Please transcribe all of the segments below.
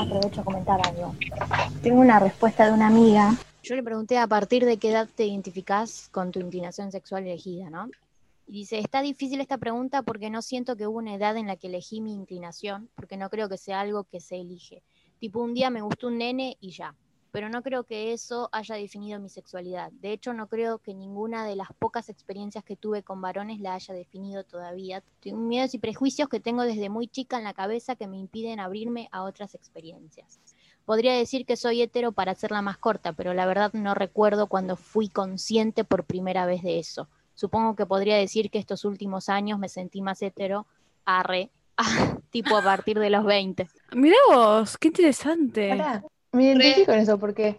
Aprovecho a comentar algo. Tengo una respuesta de una amiga. Yo le pregunté a partir de qué edad te identificás con tu inclinación sexual elegida, ¿no? Y dice, está difícil esta pregunta porque no siento que hubo una edad en la que elegí mi inclinación, porque no creo que sea algo que se elige. Tipo, un día me gustó un nene y ya pero no creo que eso haya definido mi sexualidad. De hecho, no creo que ninguna de las pocas experiencias que tuve con varones la haya definido todavía. Tengo miedos y prejuicios que tengo desde muy chica en la cabeza que me impiden abrirme a otras experiencias. Podría decir que soy hetero para hacerla más corta, pero la verdad no recuerdo cuando fui consciente por primera vez de eso. Supongo que podría decir que estos últimos años me sentí más hetero, arre, tipo a partir de los 20. Mira vos, qué interesante. Me identifico con eso porque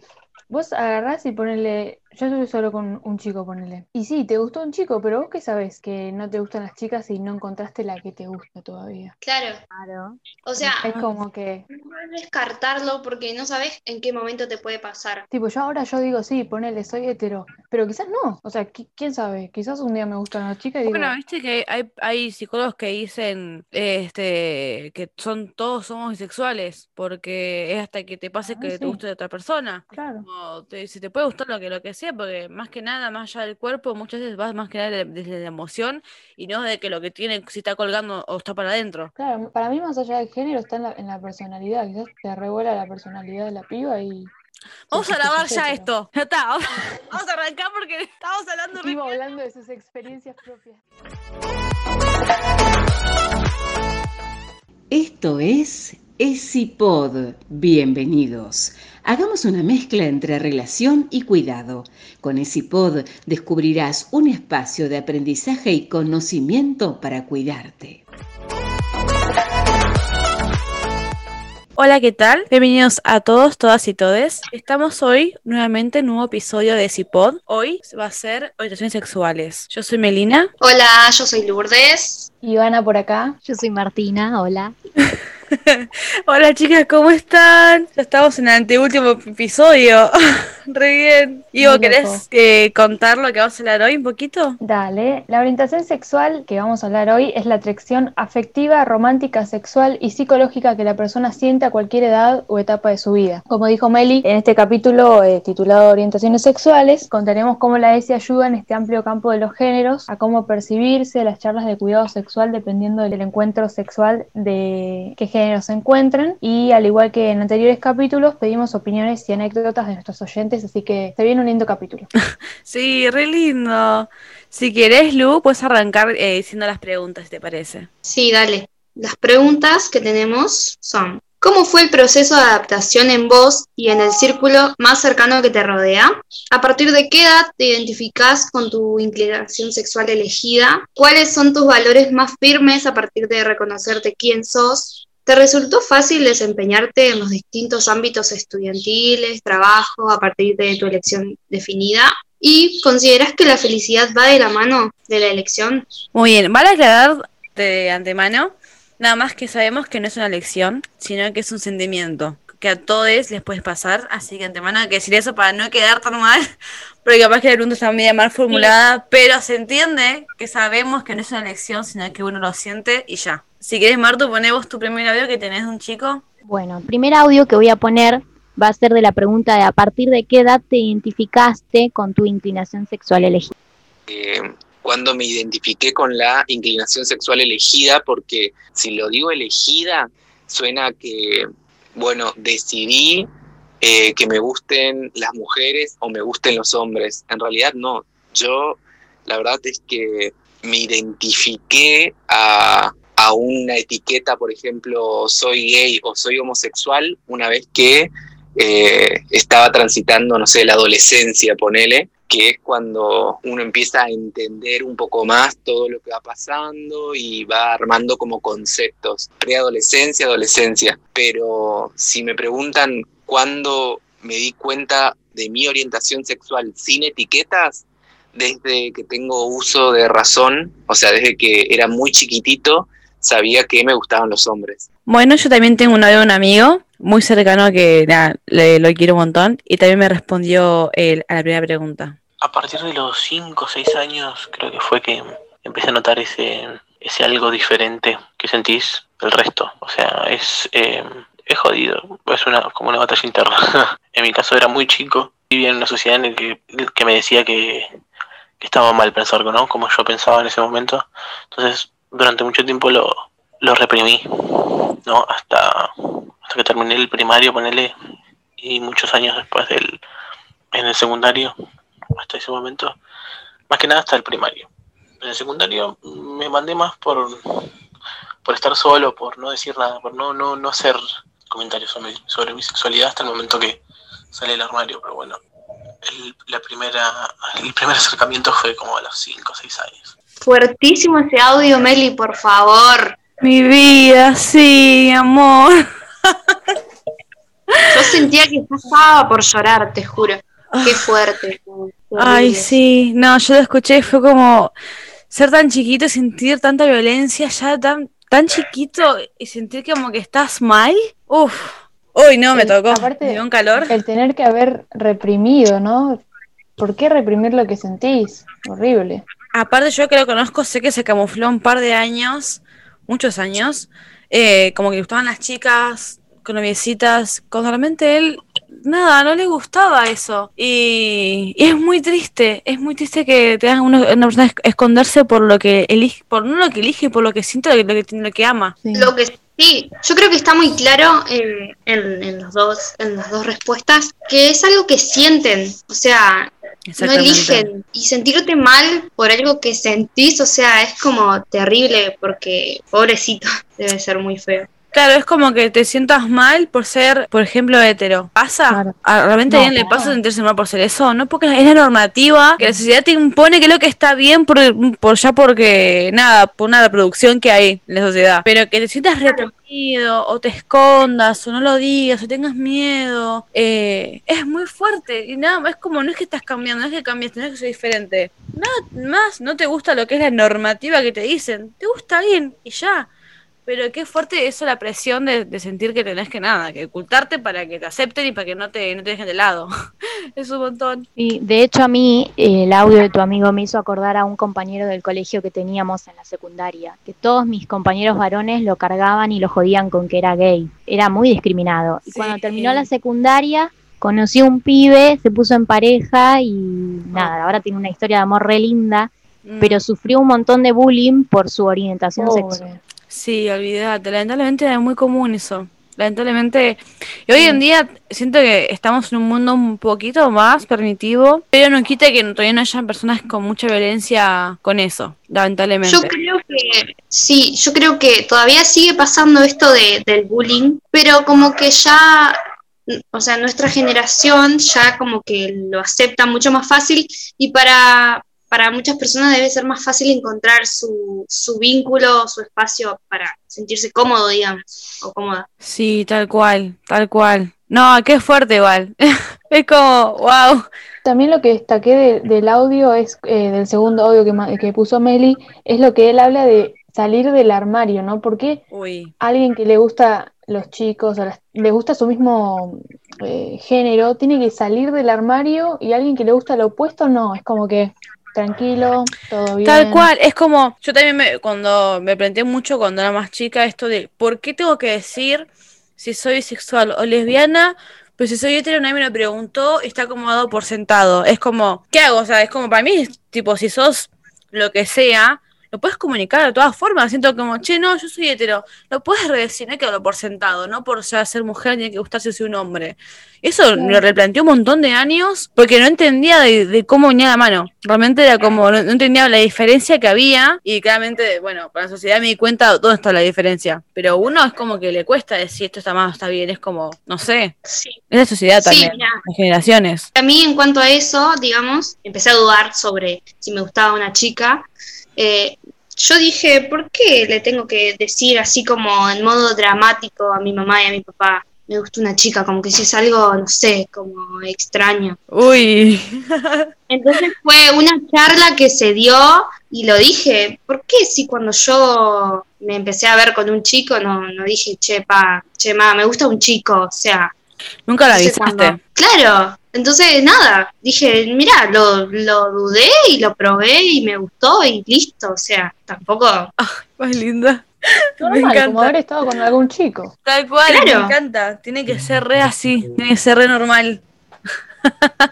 vos agarrás y ponele yo estuve solo con un chico, ponele. Y sí, te gustó un chico, pero vos qué sabes que no te gustan las chicas y no encontraste la que te gusta todavía. Claro. Claro. O sea, es como que. No descartarlo porque no sabes en qué momento te puede pasar. Tipo, yo ahora yo digo, sí, ponele, soy hetero. Pero quizás no. O sea, quién sabe. Quizás un día me gustan las chicas y digo. Bueno, viste que hay, hay psicólogos que dicen este que son todos somos bisexuales. Porque es hasta que te pase Ah, que sí. te guste de otra persona. Claro. Como te, si te puede gustar lo que, lo que sea, porque más que nada, más allá del cuerpo, muchas veces vas más que nada de- desde la emoción y no de que lo que tiene, si está colgando o está para adentro. Claro, para mí más allá del género está en la, en la personalidad. Quizás te revuela la personalidad de la piba y. Vamos a grabar ya esto. Ya está. Vamos, vamos a arrancar porque estamos hablando Iba hablando de sus experiencias propias. Esto es ESIPOD. Bienvenidos. Hagamos una mezcla entre relación y cuidado. Con ESIPOD descubrirás un espacio de aprendizaje y conocimiento para cuidarte. Hola, ¿qué tal? Bienvenidos a todos, todas y todes. Estamos hoy nuevamente en un nuevo episodio de Cipod. Hoy va a ser orientaciones sexuales. Yo soy Melina. Hola, yo soy Lourdes. Ivana por acá. Yo soy Martina, hola. Hola chicas, ¿cómo están? Ya estamos en el anteúltimo episodio. Re bien. Ivo, ¿querés eh, contar lo que vamos a hablar hoy un poquito? Dale, la orientación sexual que vamos a hablar hoy es la atracción afectiva, romántica, sexual y psicológica que la persona siente a cualquier edad o etapa de su vida. Como dijo Meli, en este capítulo eh, titulado Orientaciones sexuales, contaremos cómo la ESI ayuda en este amplio campo de los géneros a cómo percibirse, las charlas de cuidado sexual dependiendo del encuentro sexual de qué género se encuentren y al igual que en anteriores capítulos pedimos opiniones y anécdotas de nuestros oyentes, así que se viene un lindo capítulo. Sí, re lindo. Si querés, Lu, puedes arrancar eh, diciendo las preguntas, si te parece. Sí, dale. Las preguntas que tenemos son, ¿cómo fue el proceso de adaptación en vos y en el círculo más cercano que te rodea? ¿A partir de qué edad te identificás con tu inclinación sexual elegida? ¿Cuáles son tus valores más firmes a partir de reconocerte quién sos? ¿Te resultó fácil desempeñarte en los distintos ámbitos estudiantiles, trabajo, a partir de tu elección definida? ¿Y considerás que la felicidad va de la mano de la elección? Muy bien, vale aclarar de antemano, nada más que sabemos que no es una lección, sino que es un sentimiento, que a todos les puede pasar, así que antemano hay que decir eso para no quedar tan mal, porque capaz que la pregunta está media mal formulada, pero se entiende que sabemos que no es una lección, sino que uno lo siente y ya. Si quieres, Martu, poné vos tu primer audio que tenés de un chico. Bueno, el primer audio que voy a poner va a ser de la pregunta de a partir de qué edad te identificaste con tu inclinación sexual elegida. eh, cuando me identifiqué con la inclinación sexual elegida, porque si lo digo elegida, suena que, bueno, decidí eh, que me gusten las mujeres o me gusten los hombres. En realidad no, yo la verdad es que me identifiqué a, a una etiqueta, por ejemplo, soy gay o soy homosexual, una vez que eh, estaba transitando, no sé, la adolescencia, ponele, que es cuando uno empieza a entender un poco más todo lo que va pasando y va armando como conceptos, preadolescencia, adolescencia. Pero si me preguntan cuándo me di cuenta de mi orientación sexual sin etiquetas, desde que tengo uso de razón, o sea, desde que era muy chiquitito, sabía que me gustaban los hombres. Bueno, yo también tengo una de un amigo muy cercano que le, lo quiero un montón y también me respondió él a la primera pregunta. A partir de los 5 o 6 años creo que fue que empecé a notar ese, ese algo diferente que sentís el resto. O sea, es, eh, es jodido, es una, como una batalla interna. en mi caso era muy chico, vivía en una sociedad en la que, que me decía que, que estaba mal pensar, ¿no? Como yo pensaba en ese momento. Entonces, durante mucho tiempo lo, lo reprimí, ¿no? Hasta, hasta que terminé el primario, ponele, y muchos años después del, en el secundario, hasta ese momento, más que nada hasta el primario. En el secundario me mandé más por, por estar solo, por no decir nada, por no, no, no hacer comentarios sobre, sobre mi sexualidad hasta el momento que salí del armario, pero bueno, el, la primera, el primer acercamiento fue como a los 5 o 6 años. Fuertísimo ese audio, Meli, por favor. Mi vida, sí, amor. Yo sentía que estaba por llorar, te juro. Qué fuerte. Ay, sí, no, yo lo escuché y fue como ser tan chiquito, sentir tanta violencia ya tan, tan chiquito y sentir como que estás mal. Uf, uy, no, me El- tocó. aparte, me dio un calor. El tener que haber reprimido, ¿no? ¿Por qué reprimir lo que sentís? Horrible. Aparte, yo que lo conozco, sé que se camufló un par de años, muchos años, eh, como que gustaban las chicas con noviecitas, cuando realmente él, nada, no le gustaba eso. Y, y es muy triste, es muy triste que te hagan una, una persona es- esconderse por lo que elige, por no lo que elige, por lo que siente, lo que, lo que, lo que ama. Sí. Lo que sí, yo creo que está muy claro en, en, en los dos, en las dos respuestas, que es algo que sienten, o sea, no eligen. Y sentirte mal por algo que sentís, o sea, es como terrible porque, pobrecito, debe ser muy feo. Claro, es como que te sientas mal por ser, por ejemplo, hetero. ¿Pasa? Claro. ¿A- ¿Realmente No, a alguien le pasa sentirse mal por ser eso? No, porque es la normativa que la sociedad te impone que es lo que está bien por, por ya porque, nada, por una reproducción que hay en la sociedad. Pero que te sientas reprimido, o te escondas, o no lo digas, o tengas miedo, eh, es muy fuerte. Y nada, es como, no es que estás cambiando, no es que cambiaste, no es que soy diferente. Nada más, no te gusta lo que es la normativa que te dicen. Te gusta bien, y ya. Pero qué fuerte eso la presión de, de sentir que tenés que nada, que ocultarte para que te acepten y para que no te, no te dejen de lado. es un montón. Sí, de hecho a mí eh, el audio de tu amigo me hizo acordar a un compañero del colegio que teníamos en la secundaria, que todos mis compañeros varones lo cargaban y lo jodían con que era gay, era muy discriminado. Y Sí. cuando terminó la secundaria conoció un pibe, se puso en pareja y nada, ahora tiene una historia de amor re linda, Mm. pero sufrió un montón de bullying por su orientación Pobre. sexual. Sí, olvídate. Lamentablemente es muy común eso. Lamentablemente. Y hoy en día siento que estamos en un mundo un poquito más permitivo, pero no quita que todavía no hayan personas con mucha violencia con eso. Lamentablemente. Yo creo que sí, yo creo que todavía sigue pasando esto de, del bullying, pero como que ya, o sea, nuestra generación ya como que lo acepta mucho más fácil y para, para muchas personas debe ser más fácil encontrar su, su vínculo, su espacio para sentirse cómodo, digamos, o cómoda. Sí, tal cual, tal cual. No, qué fuerte igual. es como, wow. También lo que destaqué de- del audio es, eh, del segundo audio que, que puso Meli, es lo que él habla de salir del armario, ¿no? Porque Uy. alguien que le gusta los chicos, o las- le gusta su mismo eh, género, tiene que salir del armario y alguien que le gusta lo opuesto, no, es como que tranquilo, todo bien. Tal cual, es como, yo también me, cuando me planteé mucho cuando era más chica esto de, ¿por qué tengo que decir si soy bisexual o lesbiana? Pues si soy hetero nadie me lo preguntó y está acomodado por sentado. Es como, ¿qué hago? O sea, es como para mí, tipo, si sos lo que sea, lo puedes comunicar de todas formas. Siento como, che, no, yo soy hetero. Lo puedes redecir, no hay que darlo por sentado, no por ser mujer tiene que gustarse si un hombre. Eso me lo replanteé un montón de años porque no entendía de, de cómo venía la mano. Realmente era como, no, no entendía la diferencia que había y claramente, bueno, para la sociedad me di cuenta dónde está la diferencia. Pero uno es como que le cuesta decir esto está mal, está bien, es como, no sé, Sí. es la sociedad Sí, también, mira. las generaciones. A mí en cuanto a eso, digamos, empecé a dudar sobre si me gustaba una chica. Eh, yo dije, ¿por qué le tengo que decir así como en modo dramático a mi mamá y a mi papá? Me gusta una chica, como que si es algo, no sé, como extraño. Uy, Entonces fue una charla que se dio y lo dije, ¿por qué si cuando yo me empecé a ver con un chico no, no dije, che, pa, che, ma, me gusta un chico? O sea, nunca la avisaste. Claro, entonces nada, dije, mira, lo, lo dudé y lo probé y me gustó y listo, o sea, tampoco... Ay, linda. Normal, encanta. como haber estado con algún chico. Tal cual, Claro. me encanta. Tiene que ser re así, tiene que ser re normal.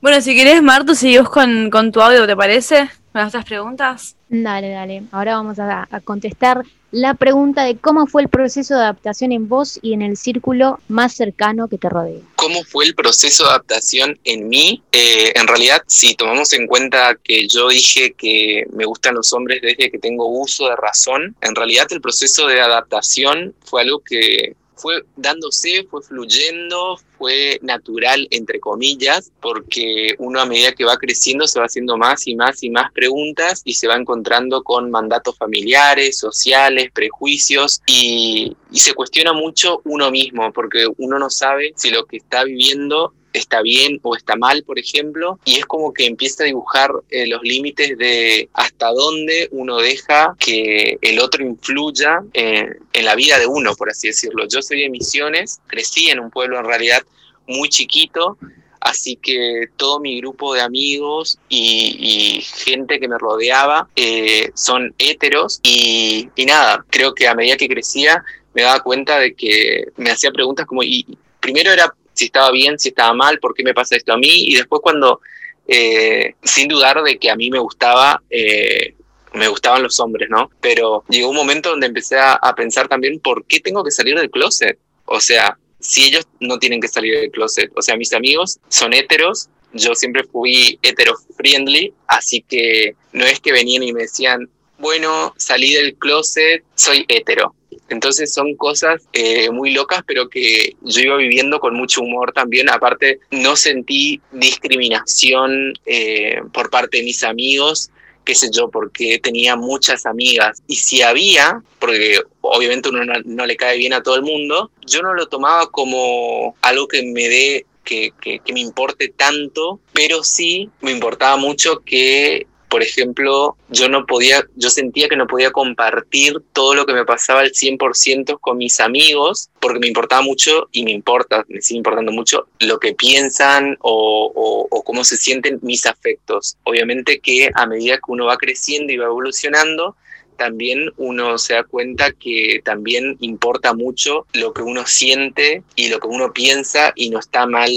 bueno, si querés, Martu, seguimos con, con tu audio, ¿te parece? Con estas preguntas. Dale, dale. Ahora vamos a, a contestar la pregunta de cómo fue el proceso de adaptación en vos y en el círculo más cercano que te rodea. ¿Cómo fue el proceso de adaptación en mí? Eh, en realidad, si tomamos en cuenta que yo dije que me gustan los hombres desde que tengo uso de razón, en realidad el proceso de adaptación fue algo que fue dándose, fue fluyendo, fue natural, entre comillas, porque uno a medida que va creciendo se va haciendo más y más y más preguntas y se va encontrando con mandatos familiares, sociales, prejuicios y, y se cuestiona mucho uno mismo, porque uno no sabe si lo que está viviendo está bien o está mal, por ejemplo, y es como que empieza a dibujar eh, los límites de hasta dónde uno deja que el otro influya eh, en la vida de uno, por así decirlo. Yo soy de Misiones, crecí en un pueblo en realidad muy chiquito, así que todo mi grupo de amigos y, gente que me rodeaba eh, son héteros y, y nada, creo que a medida que crecía me daba cuenta de que me hacía preguntas como, y primero era si estaba bien, si estaba mal, por qué me pasa esto a mí, y después cuando, eh, sin dudar de que a mí me gustaba, eh, me gustaban los hombres, ¿no? Pero llegó un momento donde empecé a, a, pensar también por qué tengo que salir del closet. O sea, si ellos no tienen que salir del closet, o sea, mis amigos son heteros, yo siempre fui hetero friendly, así que no es que venían y me decían, bueno, salí del closet, soy hetero. Entonces son cosas eh, muy locas, pero que yo iba viviendo con mucho humor también. Aparte, no sentí discriminación eh, por parte de mis amigos, qué sé yo, porque tenía muchas amigas. Y si había, porque obviamente uno no, le cae bien a todo el mundo, yo no lo tomaba como algo que me dé que, que, que, me importe tanto, pero sí me importaba mucho que, por ejemplo, yo no podía, yo sentía que no podía compartir todo lo que me pasaba al 100% con mis amigos, porque me importaba mucho y me importa, me sigue importando mucho lo que piensan o, o, o cómo se sienten mis afectos. Obviamente que a medida que uno va creciendo y va evolucionando, también uno se da cuenta que también importa mucho lo que uno siente y lo que uno piensa y no está mal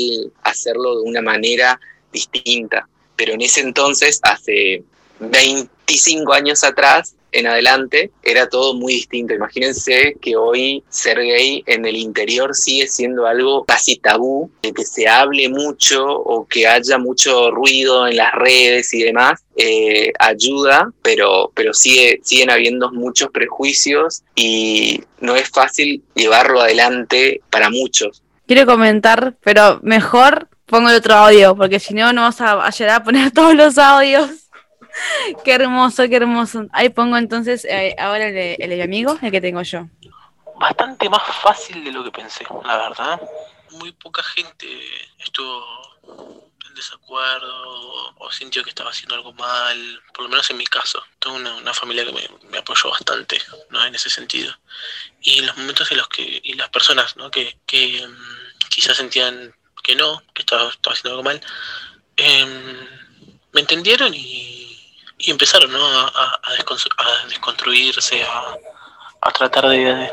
hacerlo de una manera distinta. Pero en ese entonces, hace 25 años atrás, en adelante, era todo muy distinto. Imagínense que hoy ser gay en el interior sigue siendo algo casi tabú, de que se hable mucho o que haya mucho ruido en las redes y demás, eh, ayuda, pero, pero sigue, siguen habiendo muchos prejuicios y no es fácil llevarlo adelante para muchos. Quiero comentar, pero mejor pongo el otro audio, porque si no, no vas a, a llegar a poner todos los audios. qué hermoso, qué hermoso. Ahí pongo entonces eh, ahora el, de- el de mi amigo, el que tengo yo. Bastante más fácil de lo que pensé, la verdad. Muy poca gente estuvo en desacuerdo o sintió que estaba haciendo algo mal, por lo menos en mi caso. Tengo una, una familia que me, me apoyó bastante ¿no? en ese sentido. Y en los momentos en los que, y las personas ¿no? que, que mm, quizás sentían que no, que estaba, haciendo algo mal, em, me entendieron y, empezaron ¿no? a, a- a desconstru- a desconstruirse, a, tratar de,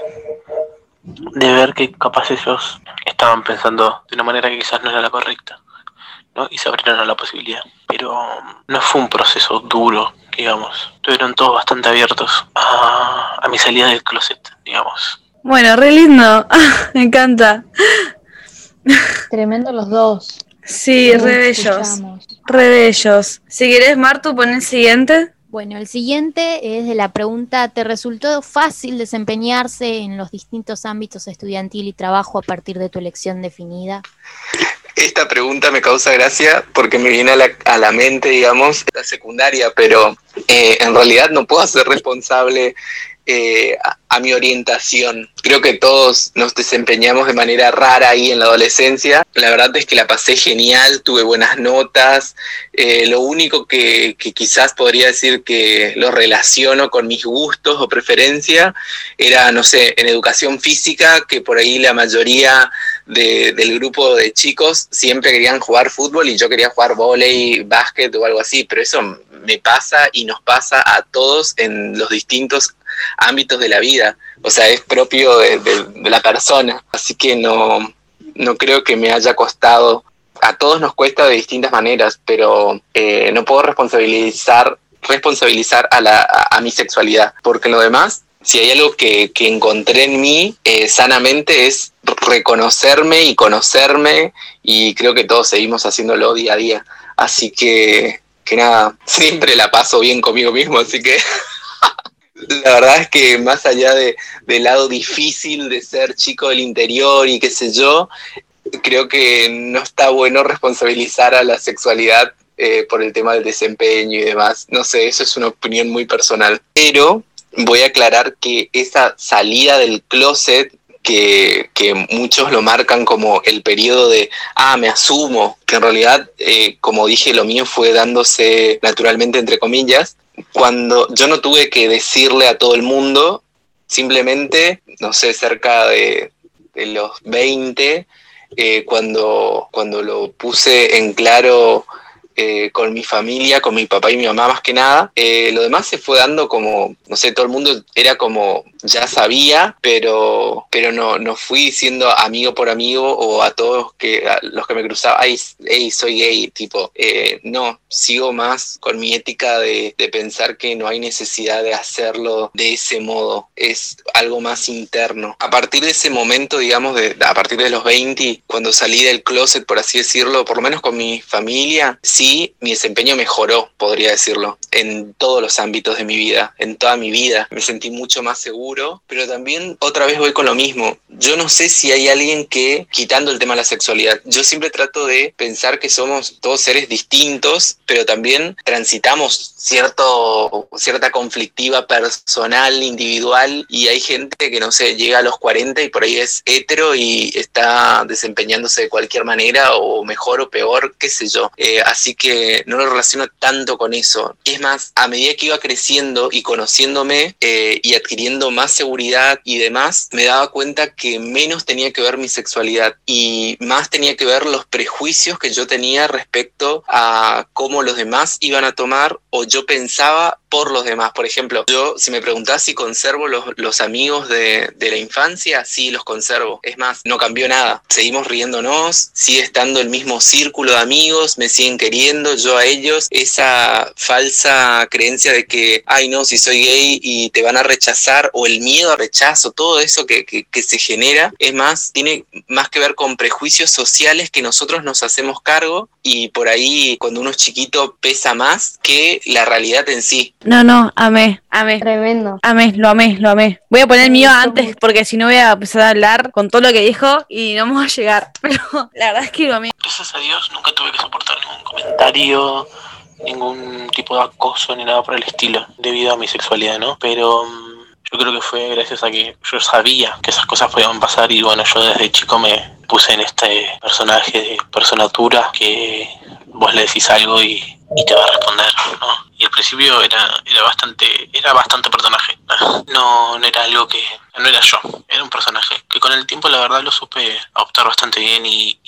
de, ver que capaz ellos estaban pensando de una manera que quizás no era la correcta, ¿no? Y se abrieron a la posibilidad. Pero um, no fue un proceso duro, digamos. Estuvieron todos bastante abiertos a, a mi salida del closet, digamos. Bueno, re lindo. me encanta. Tremendo los dos. Sí, Cómo re bellos. escuchamos. Re bellos. Si querés, Martu, pon el siguiente. Bueno, el siguiente es de la pregunta, ¿te resultó fácil desempeñarse en los distintos ámbitos estudiantil y trabajo a partir de tu elección definida? Esta pregunta me causa gracia porque me viene a la, a la mente, digamos, la secundaria, pero eh, en realidad no puedo ser responsable eh, a, mi orientación. Creo que todos nos desempeñamos de manera rara ahí en la adolescencia. La verdad es que la pasé genial, tuve buenas notas. Eh, lo único que, que quizás podría decir que lo relaciono con mis gustos o preferencia era, no sé, en educación física, que por ahí la mayoría de- del grupo de chicos siempre querían jugar fútbol y yo quería jugar vóley, básquet o algo así, pero eso me pasa y nos pasa a todos en los distintos ámbitos de la vida. O sea, es propio de, la persona. Así que no, no creo que me haya costado. A todos nos cuesta de distintas maneras, pero eh, no puedo responsabilizar responsabilizar a, la, a, mi sexualidad, porque lo demás si hay algo que, encontré en mí eh, sanamente es reconocerme y conocerme y creo que todos seguimos haciéndolo día a día. Así que, que nada, siempre la paso bien conmigo mismo, así que la verdad es que más allá de, del lado difícil de ser chico del interior y qué sé yo, creo que no está bueno responsabilizar a la sexualidad eh, por el tema del desempeño y demás. No sé, eso es una opinión muy personal. Pero voy a aclarar que esa salida del closet que, muchos lo marcan como el periodo de, ah, me asumo, que en realidad, eh, como dije, lo mío fue dándose naturalmente, entre comillas, cuando yo no tuve que decirle a todo el mundo, simplemente, no sé, cerca de, los 20, eh, cuando, cuando lo puse en claro eh, con mi familia, con mi papá y mi mamá más que nada. Eh, lo demás se fue dando como, no sé, todo el mundo era como, ya sabía, pero, pero no, no fui siendo amigo por amigo o a todos que, los que me cruzaban, hey, soy gay, tipo, eh, no, sigo más con mi ética de, de pensar que no hay necesidad de hacerlo de ese modo, es algo más interno. A partir de ese momento, digamos, de, a partir de los 20, cuando salí del closet, por así decirlo, por lo menos con mi familia, sí mi desempeño mejoró, podría decirlo, en todos los ámbitos de mi vida, en toda mi vida. Me sentí mucho más seguro, pero también otra vez voy con lo mismo. Yo no sé si hay alguien que, quitando el tema de la sexualidad, yo siempre trato de pensar que somos todos seres distintos, pero también transitamos cierto, cierta conflictiva personal, individual, y hay gente que, no sé, llega a los 40 y por ahí es hetero y está desempeñándose de cualquier manera, o mejor o peor, qué sé yo. Eh, así que no lo relaciono tanto con eso. es más, a medida que iba creciendo y conociéndome eh, y adquiriendo más seguridad y demás, me daba cuenta que menos tenía que ver mi sexualidad y más tenía que ver los prejuicios que yo tenía respecto a cómo los demás iban a tomar o yo pensaba por los demás. Por ejemplo, yo si me preguntás si conservo los, amigos de, de, la infancia, sí, los conservo. Es más, no cambió nada. Seguimos riéndonos, sigue estando el mismo círculo de amigos, me siguen queriendo, yo a ellos. Esa falsa creencia de que, ay no, si soy gay y te van a rechazar, o el miedo a rechazo, todo eso que, que, que se genera, es más, tiene más que ver con prejuicios sociales que nosotros nos hacemos cargo y por ahí cuando uno es chiquito pesa más que la realidad en sí. No, no, amé, amé. Tremendo. Amé, lo amé, lo amé. Voy a poner el mío antes porque si no voy a empezar a hablar con todo lo que dijo y no vamos a llegar. Pero la verdad es que lo amé. Gracias a Dios nunca tuve que soportar ningún comentario, ningún tipo de acoso ni nada por el estilo debido a mi sexualidad, ¿no? Pero mm, yo creo que fue gracias a que yo sabía que esas cosas podían pasar y bueno, yo desde chico me puse en este personaje de personatura que vos le decís algo y, te va a responder, ¿no? Y al principio era, era bastante, era bastante personaje. No, no era algo que, no era yo, era un personaje que con el tiempo la verdad lo supe adoptar bastante bien y,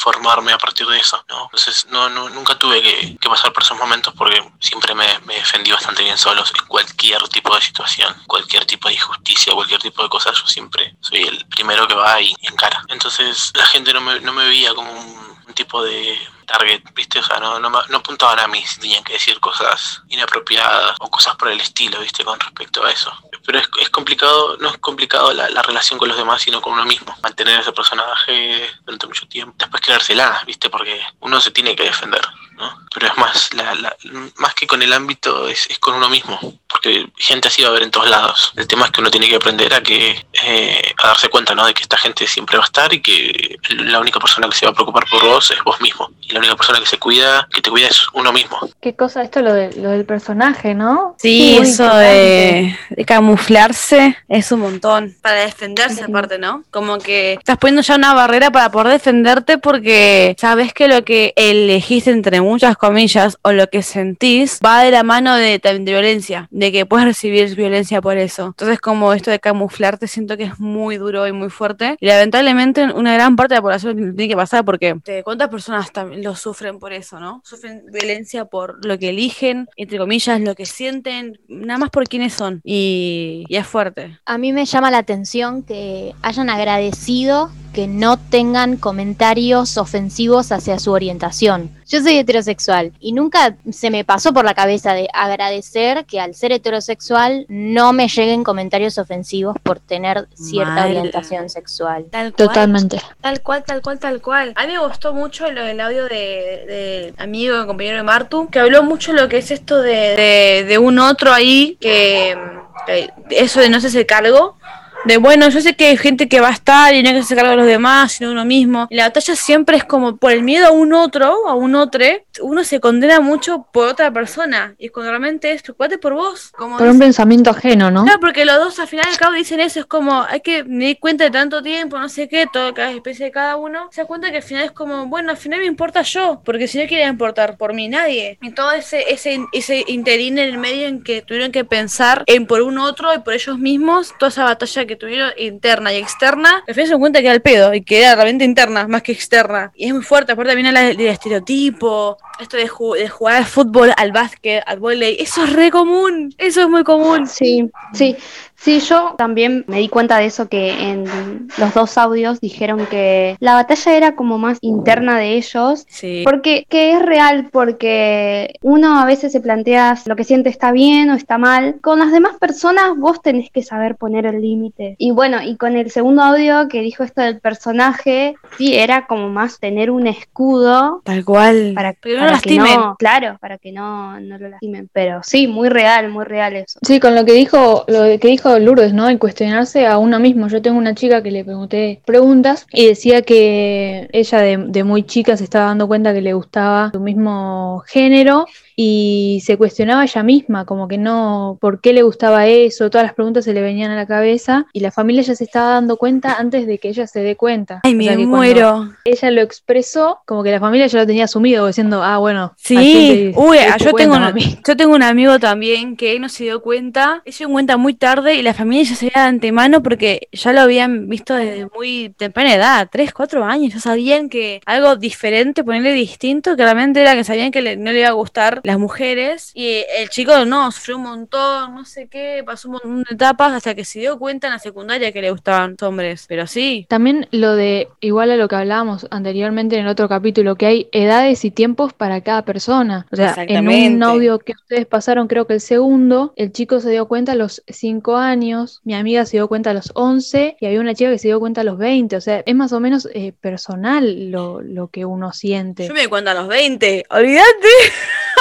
formarme a partir de eso, ¿no? Entonces no, nunca tuve que, pasar por esos momentos porque siempre me, defendí bastante bien solos en cualquier tipo de situación, cualquier tipo de injusticia, cualquier tipo de cosa, yo siempre soy el primero que va y, encara. Entonces la gente no me, no me veía como un tipo de target, ¿viste? O sea, no, no, no apuntaban a mí si tenían que decir cosas inapropiadas o cosas por el estilo, ¿viste? Con respecto a eso. Pero es, es complicado, no es complicado la, la, relación con los demás, sino con uno mismo. Mantener ese personaje durante mucho tiempo. Después creársela, ¿viste? Porque uno se tiene que defender, ¿no? Pero es más, la, la, más que con el ámbito, es, es, con uno mismo. Porque gente así va a haber en todos lados. El tema es que uno tiene que aprender a que eh, a darse cuenta, ¿no? De que esta gente siempre va a estar y que la única persona que se va a preocupar por vos es vos mismo. Y la única persona que se cuida, que te cuida es uno mismo. Qué cosa esto lo, de, lo del personaje, ¿no? Sí, eso de, camuflarse es un montón. Para defenderse aparte, ¿no? Como que estás poniendo ya una barrera para poder defenderte porque sabes que lo que elegiste entre muchas comillas, o lo que sentís, va de la mano de, de violencia, de que puedes recibir violencia por eso. Entonces, como esto de camuflarte, siento que es muy duro y muy fuerte. Y lamentablemente, una gran parte de la población tiene que pasar porque ¿cuántas personas también sufren por eso, no? Sufren violencia por lo que eligen, entre comillas, lo que sienten, nada más por quiénes son. Y, y es fuerte. A mí me llama la atención que hayan agradecido que no tengan comentarios ofensivos hacia su orientación. Yo soy heterosexual y nunca se me pasó por la cabeza de agradecer que al ser heterosexual no me lleguen comentarios ofensivos por tener cierta Mal. orientación sexual. Tal cual. Totalmente. Tal cual, tal cual, tal cual. A mí me gustó mucho lo del audio de, de amigo, compañero de Martu, que habló mucho lo que es esto de, de, de un otro ahí, que, que eso de no hacerse cargo. De bueno, yo sé que hay gente que va a estar y no hay que hacerse cargo de los demás, sino uno mismo. Y la batalla siempre es como por el miedo a un otro, a un otro, uno se condena mucho por otra persona. Y es cuando realmente es preocupate por vos. Como Por un pensamiento ajeno, ¿no? Claro, porque los dos al final del cabo dicen eso, es como, hay que me di cuenta de tanto tiempo, no sé qué, todo cada especie de cada uno, se da cuenta que al final es como, bueno, al final me importa yo, porque si no quiere importar por mí nadie. Y todo ese, ese, ese interín en el medio en que tuvieron que pensar en por un otro y por ellos mismos, toda esa batalla que tuvieron interna y externa, al final se cuenta que era el pedo y que era realmente interna más que externa. Y es muy fuerte, aparte viene la- del estereotipo, esto de, ju- de jugar al fútbol, al básquet, al volei, eso es re común, eso es muy común. Sí, sí, sí, yo también me di cuenta de eso que en los dos audios dijeron que la batalla era como más interna de ellos, Sí. porque que es real, porque uno a veces se plantea lo que siente está bien o está mal. Con las demás personas vos tenés que saber poner el límite. Y bueno, y con el segundo audio que dijo esto del personaje, sí, era como más tener un escudo Tal cual. para, lastimen. no, claro, para que no, no lo lastimen. Pero sí, muy real, muy real eso. Sí, con lo que dijo, lo que dijo Lourdes, ¿no? El cuestionarse a uno mismo. Yo tengo una chica que le pregunté preguntas y decía que ella de, de muy chica se estaba dando cuenta que le gustaba su mismo género y se cuestionaba ella misma, como que no, por qué le gustaba eso, todas las preguntas se le venían a la cabeza y la familia ya se estaba dando cuenta antes de que ella se dé cuenta. Ay, O me sea cuando muero. Ella lo expresó, como que la familia ya lo tenía asumido, diciendo, ah, bueno. Sí, uy, diste yo tengo, un, yo tengo un amigo también que no se dio cuenta, él se dio cuenta muy tarde y la familia ya sabía de antemano porque ya lo habían visto desde muy temprana edad, 3, 4 años, ya sabían que algo diferente, ponerle distinto, claramente era que sabían que le- no le iba a gustar las mujeres y el chico no, sufrió un montón, no sé qué, pasó un montón de etapas hasta que se dio cuenta en la secundaria que le gustaban los hombres, pero sí, También lo de, igual a lo que hablábamos anteriormente en el otro capítulo, que hay edades y tiempos para cada persona. O sea, en un audio que ustedes pasaron, creo que el segundo, el chico se dio cuenta a los 5 años, mi amiga se dio cuenta a los 11 y había una chica que se dio cuenta a los 20. O sea, es más o menos eh, personal lo, lo que uno siente. yo me di cuenta a los 20, olvídate.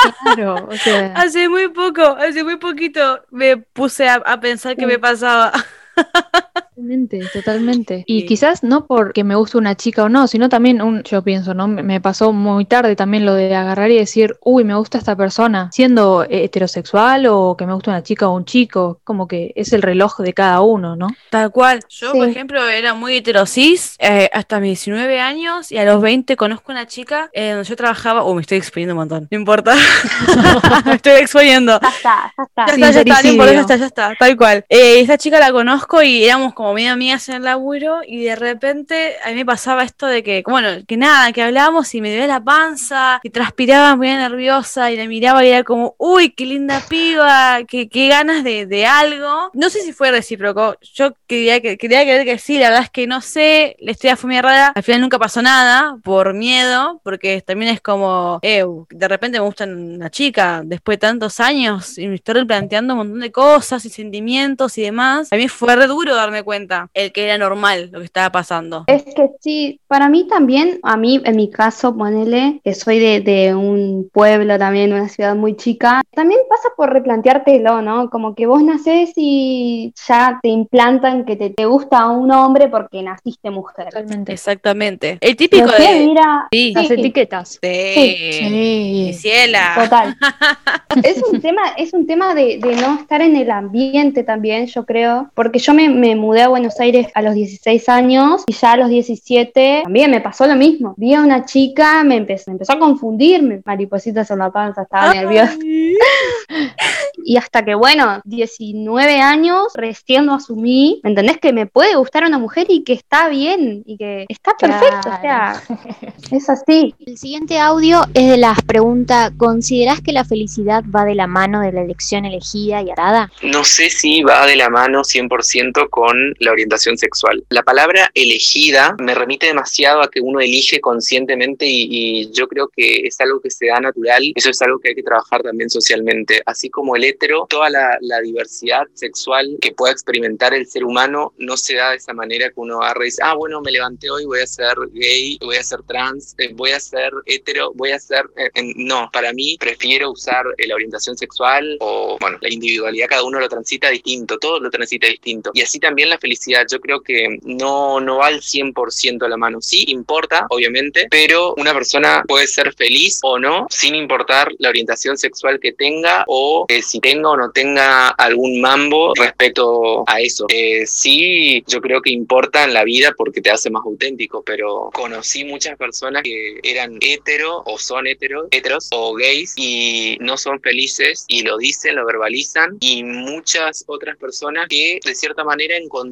Claro, o sea, Hace muy poco, hace muy poquito me puse a, a pensar qué me pasaba. Totalmente, totalmente. Y Sí. quizás no porque me guste una chica o no, sino también un, yo pienso, ¿no? Me, pasó muy tarde también lo de agarrar y decir, uy, me gusta esta persona, siendo eh, heterosexual o que me gusta una chica o un chico, como que es el reloj de cada uno, ¿no? Tal cual. Yo, por ejemplo, era muy heterosis eh, hasta mis 19 años y a los 20 conozco una chica eh, donde yo trabajaba. Uy, me estoy exponiendo un montón. No importa. me estoy exponiendo. Ya está, ya está. Ya está, ya está, no importa, ya está, ya está, tal cual. Eh, esta chica la conozco y éramos como medio amigas en el laburo y de repente a mí me pasaba esto de que, bueno, que nada, que hablábamos y me dolía la panza y transpiraba muy nerviosa y la miraba y era como, uy, qué linda piba, qué, qué ganas de, de algo. No sé si fue recíproco, yo quería, que, quería creer que sí, la verdad es que no sé, la historia fue muy rara, al final nunca pasó nada por miedo, porque también es como, eh, de repente me gusta una chica después de tantos años y me estoy replanteando un montón de cosas y sentimientos y demás. A mí fue re duro darme cuenta el que era normal lo que estaba pasando. Es que sí, para mí también, a mí en mi caso, ponele, que soy de, de un pueblo también, una ciudad muy chica, también pasa por replanteártelo, ¿no? Como que vos nacés y ya te implantan que te, te gusta un hombre porque naciste mujer. Totalmente. Exactamente. El típico de... mira, Sí, Las sí. etiquetas. de... Sí. Ciela. Total. Es un tema, es un tema de, de no estar en el ambiente también, yo creo, porque yo me, me mudé a a Buenos Aires a los 16 años y ya a los 17 también me pasó lo mismo. Vi a una chica, me empezó, empezó a confundirme, maripositas en la panza, estaba nerviosa. y hasta que, bueno, 19 años, recién lo asumí, ¿me entendés? Que me puede gustar una mujer y que está bien y que está perfecto, o sea, es así. El siguiente audio es de las preguntas, ¿considerás que la felicidad va de la mano de la elección elegida y arada? No sé si va de la mano 100% con la orientación sexual. La palabra elegida me remite demasiado a que uno elige conscientemente y, y yo creo que es algo que se da natural. Eso es algo que hay que trabajar también socialmente. Así como el hetero, toda la, la diversidad sexual que pueda experimentar el ser humano no se da de esa manera que uno agarra y dice, ah, bueno, me levanté hoy, voy a ser gay, voy a ser trans, eh, voy a ser hetero, voy a ser... eh, en- no, para mí prefiero usar eh, la orientación sexual o, bueno, la individualidad, cada uno lo transita distinto, todo lo transita distinto. Y así también la felicidad, yo creo que no, no va al 100% a la mano. Sí, importa, obviamente, pero una persona puede ser feliz o no, sin importar la orientación sexual que tenga o eh, si tenga o no tenga algún mambo respecto a eso. Eh, sí, yo creo que importa en la vida porque te hace más auténtico, pero conocí muchas personas que eran hetero o son hetero, heteros o gays y no son felices y lo dicen, lo verbalizan y muchas otras personas que de cierta manera encontraron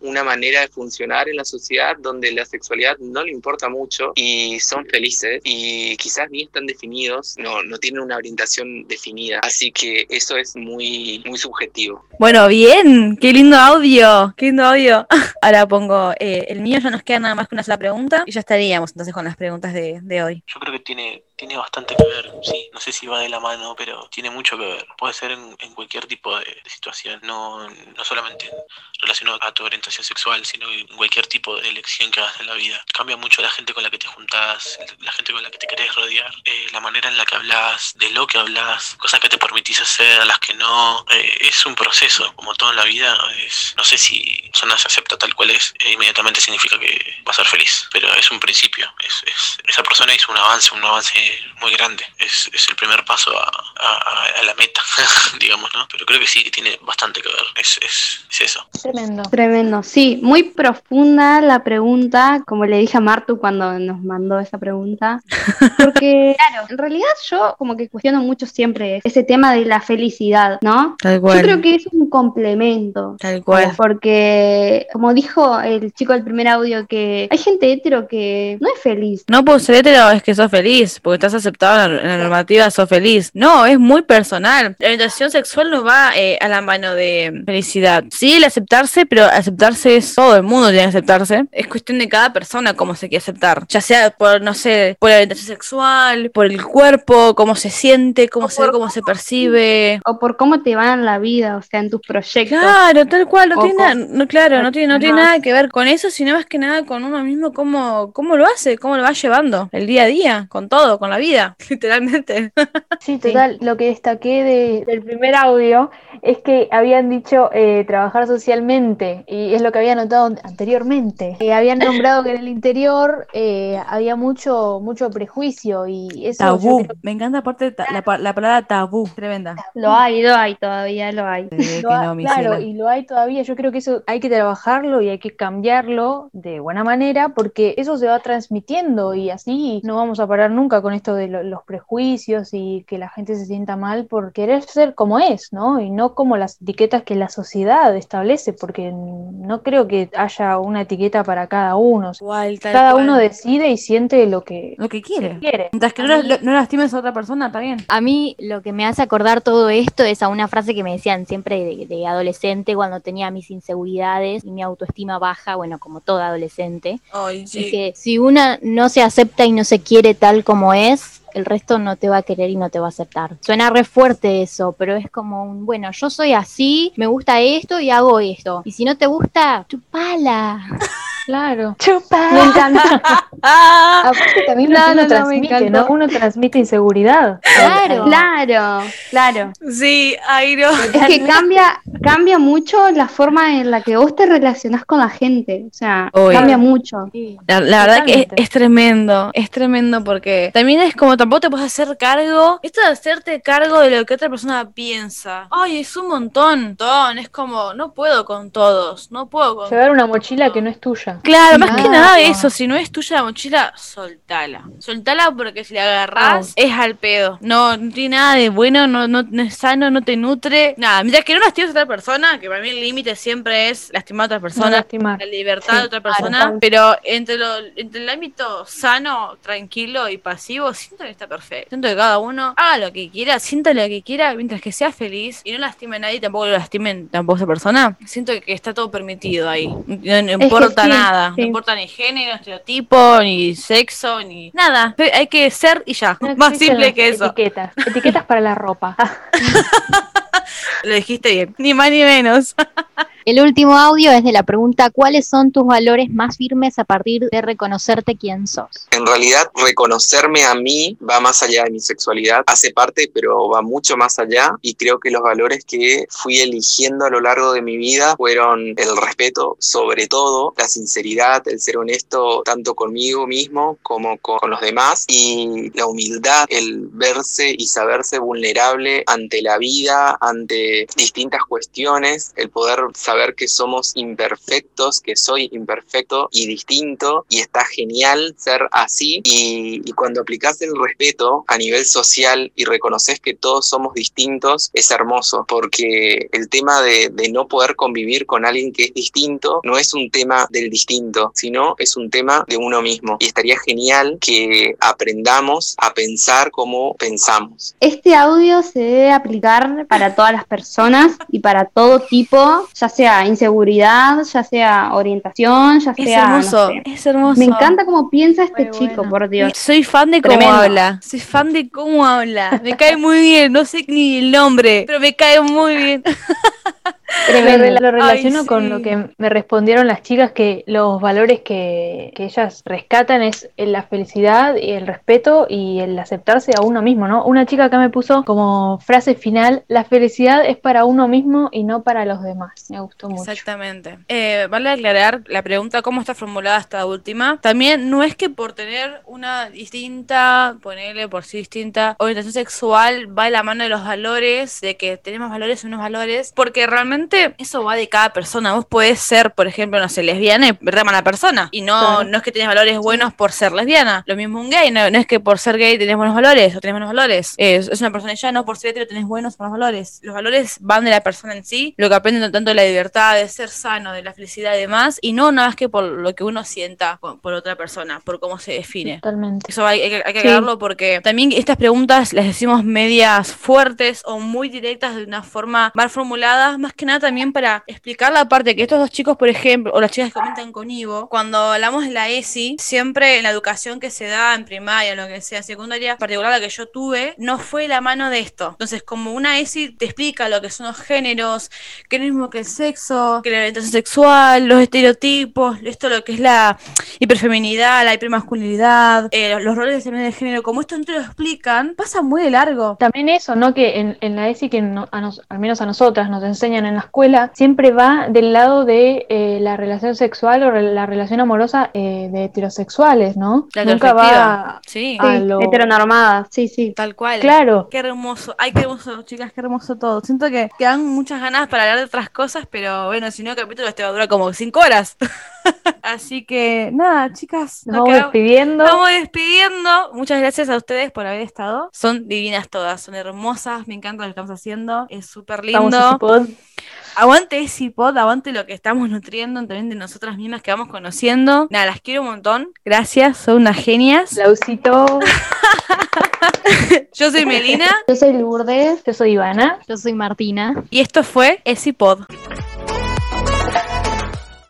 una manera de funcionar en la sociedad donde la sexualidad no le importa mucho y son felices y quizás ni están definidos, no, no tienen una orientación definida. Así que eso es muy, muy subjetivo. Bueno, bien, qué lindo audio, qué lindo audio. Ahora pongo eh, el mío, ya nos queda nada más que una sola pregunta y ya estaríamos entonces con las preguntas de, de hoy. Yo creo que tiene, tiene bastante que ver, sí. No sé si va de la mano, pero tiene mucho que ver. Puede ser en, en cualquier tipo de, de situación, no, no solamente en- relacionado a tu orientación sexual, sino en cualquier tipo de elección que hagas en la vida. Cambia mucho la gente con la que te juntás, la gente con la que te querés rodear, eh, la manera en la que hablas, de lo que hablas, cosas que te permitís hacer, las que no. Eh, es un proceso, como todo en la vida. Es, no sé si persona se acepta tal cual es, e inmediatamente significa que va a ser feliz, pero es un principio. Es, es- esa persona hizo un avance, un avance muy grande. Es, es el primer paso a, a- a la meta, digamos, ¿no? Pero creo que sí, que tiene bastante que ver. Es, es, es eso. Tremendo. Tremendo, sí, muy profunda la pregunta, como le dije a Martu cuando nos mandó esa pregunta, porque claro, en realidad yo como que cuestiono mucho siempre ese tema de la felicidad, ¿no? Tal Yo cual. creo que es un complemento, Tal cual. porque como dijo el chico del primer audio, que hay gente hetero que no es feliz. No por ser hetero es que sos feliz, porque estás aceptado en la, normativa, sos feliz. No, es muy personal. La orientación sexual no va eh, a la mano de felicidad. Sí, el aceptarse, pero aceptarse es todo el mundo tiene que aceptarse. Es cuestión de cada persona cómo se quiere aceptar. Ya sea por, no sé, por la orientación sexual, por el cuerpo, cómo se siente, cómo se ve, cómo se percibe. O por cómo te va en la vida, o sea, en tus proyectos. Claro, tal cual, no O tiene, nada- no, claro, no tiene, no tiene nada que ver con eso, sino más que nada con uno mismo, cómo, cómo lo hace, cómo lo va llevando el día a día, con todo, con la vida, literalmente. Sí, total. Lo que destaqué de- del primer audio es que habían dicho eh, trabajar socialmente y es lo que había notado anteriormente. Eh, habían nombrado que en el interior eh, había mucho, mucho prejuicio y eso Tabú, creo me encanta aparte ta- la, pa- la palabra tabú, tremenda. Lo hay, lo hay, todavía lo hay. Eh, lo ha- no, claro, y lo hay todavía. Yo creo que eso hay que trabajarlo y hay que cambiarlo de buena manera porque eso se va transmitiendo y así no vamos a parar nunca con esto de lo- los prejuicios y que la gente se sienta mal por querer ser como es, ¿no? Y no como las etiquetas que la sociedad establece, porque no creo que haya una etiqueta para cada uno. Igual, cada cual. uno decide y siente lo que lo que quiere. quiere. Mientras que no, mí- no lastimes a otra persona, está bien. A mí lo que me hace acordar todo esto es a una frase que me decían siempre de, de adolescente cuando tenía mis inseguridades y mi autoestima baja, bueno, como toda adolescente. Ay, Y que si una no se acepta y no se quiere tal como es, el resto no te va a querer y no te va a aceptar. Suena re fuerte eso, pero es como un, bueno, yo soy así, me gusta esto y hago esto. Y si no te gusta, chupala. Claro. Me encanta. Aparte también No, uno no, transmite. ¿no? Uno transmite inseguridad. Claro. Claro, claro. Sí, ay no. Es que cambia, cambia mucho la forma en la que vos te relacionás con la gente. O sea, Obvio. cambia mucho. Sí. La, la verdad que es tremendo, es tremendo porque también es como tampoco te puedes hacer cargo, esto de hacerte cargo de lo que otra persona piensa. Ay, es un montón, montón, es como, no puedo con todos, no puedo con... Llevar una mochila que no es tuya. Claro, más que nada de eso, si no es tuya la mochila, soltala. Soltala porque si la agarrás es al pedo. No, no tiene nada de bueno, no, no, no es sano, no te nutre. Nada, mientras que no lastimes a otra persona, que para mí el límite siempre es lastimar a otra No persona. lastimar. la libertad Sí, de otra persona, pero entre, lo, entre el ámbito sano, tranquilo y pasivo, siento que está perfecto. Siento que cada uno haga lo que quiera, sienta lo que quiera, mientras que sea feliz y no lastime a nadie, tampoco lo lastimen tampoco a esa persona. Siento que está todo permitido ahí. No, no que importa sí, nada, sí. no importa ni género, estereotipo, ni sexo, ni nada. Hay que ser y ya. No Más simple que eso. Etiquetas. Etiquetas para la ropa. Lo dijiste bien. Ni más ni menos. El último audio es de la pregunta ¿cuáles son tus valores más firmes a partir de reconocerte quién sos? En realidad, reconocerme a mí va más allá de mi sexualidad, hace parte, pero va mucho más allá. Y creo que los valores que fui eligiendo a lo largo de mi vida fueron el respeto, sobre todo, la sinceridad, el ser honesto tanto conmigo mismo como con los demás, y la humildad, el verse y saberse vulnerable ante la vida, ante distintas cuestiones, el poder saber que somos imperfectos, que soy imperfecto y distinto, y está genial ser así. Y, y cuando aplicas el respeto a nivel social y reconoces que todos somos distintos, es hermoso, porque el tema de, de no poder convivir con alguien que es distinto no es un tema del distinto, sino es un tema de uno mismo. Y estaría genial que aprendamos a pensar como pensamos. Este audio se debe aplicar para todas las personas y para todo tipo, ya sea inseguridad, ya sea orientación, ya Es sea. no hermoso, sé. es hermoso. Me encanta cómo piensa este Muy chico, bueno. por Dios. Soy fan de cómo Tremendo. habla. Soy fan de cómo habla. Me cae muy bien. No sé ni el nombre, pero me cae muy bien. Lo, Tremendo. lo relaciono Ay, con lo que me respondieron las chicas, que los valores que, que ellas rescatan es la felicidad y el respeto y el aceptarse a uno mismo, ¿no? Una chica acá me puso como frase final, la felicidad es para uno mismo y no para los demás. Me gustó mucho. Exactamente. Eh, vale aclarar la pregunta, cómo está formulada esta última. También no es que por tener una distinta, ponerle por sí distinta orientación sexual, va de la mano de los valores, de que tenemos valores y unos valores, porque realmente eso va de cada persona. Vos podés ser, por ejemplo, no sé, lesbiana y re mala persona. Y no, Claro. no es que tenés valores buenos por ser lesbiana. Lo mismo un gay, no, no es que por ser gay tenés buenos valores o tenés buenos valores. Es, es una persona ya, no por ser hetero tenés buenos o malos valores. Los valores van de la persona en sí, lo que aprenden tanto de la libertad, de ser sano, de la felicidad y demás, y no nada más que por lo que uno sienta por otra persona, por cómo se define. Totalmente. Eso hay, hay que, hay que Sí. aclararlo porque también estas preguntas las decimos medias fuertes o muy directas de una forma mal formulada, más que nada también para explicar la parte que estos dos chicos, por ejemplo, o las chicas que comentan con Ivo, cuando hablamos de la ESI, siempre en la educación que se da en primaria, lo que sea, secundaria, particular la que yo tuve, no fue la mano de esto. Entonces, como una ESI te explica lo que son los géneros, que es lo mismo que el sexo, que la orientación sexual, los estereotipos, esto lo que es la hiperfeminidad, la hipermasculinidad, eh, los roles de género, como esto no te lo explican, pasa muy de largo. También eso, ¿no? Que en, la ESI, que al menos a nosotras nos enseñan en la escuela, siempre va del lado de eh, la relación sexual o re- la relación amorosa eh, de heterosexuales, ¿no? La Nunca va. Sí, a Sí, lo- heteronormada, sí, sí. tal cual. Claro, Qué hermoso, ay, qué hermoso, chicas, qué hermoso todo. Siento que quedan muchas ganas para hablar de otras cosas, pero bueno, si no, el capítulo este va a durar como cinco horas. Así que, nada, chicas, nos nos vamos quedamos- despidiendo. Vamos despidiendo. Muchas gracias a ustedes por haber estado. Son divinas todas, son hermosas, me encanta lo que estamos haciendo, es súper Estamos lindo. Aguante ese pod, aguante lo que estamos nutriendo también de nosotras mismas que vamos conociendo. Nada, las quiero un montón. Gracias, son unas genias. Aplausito. Yo soy Melina Yo soy Lourdes. Yo soy Ivana. Yo soy Martina. y esto fue ese pod.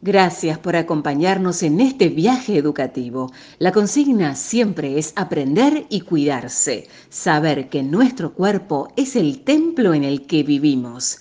Gracias por acompañarnos en este viaje educativo. La consigna siempre es aprender y cuidarse, saber que nuestro cuerpo es el templo en el que vivimos.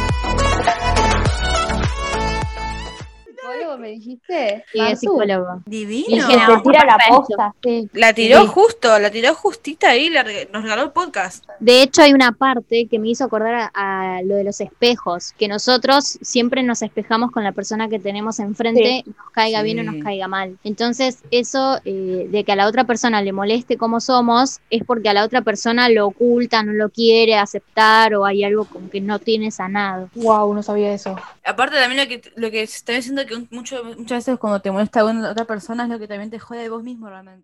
Me dijiste? Sí, es psicólogo. Divino. Y Que no, tira la posta, sí. La tiró Sí. justo, la tiró justita ahí, la nos regaló el podcast. De hecho, hay una parte que me hizo acordar a, a lo de los espejos, que nosotros siempre nos espejamos con la persona que tenemos enfrente, nos caiga bien o nos caiga mal. Entonces, eso eh, de que a la otra persona le moleste cómo somos, es porque a la otra persona lo oculta, no lo quiere aceptar o hay algo como que no tiene sanado. Wow, no sabía eso. Aparte también lo que, lo que se está diciendo que un- mucho, muchas veces cuando te molesta una otra persona es lo que también te jode de vos mismo realmente.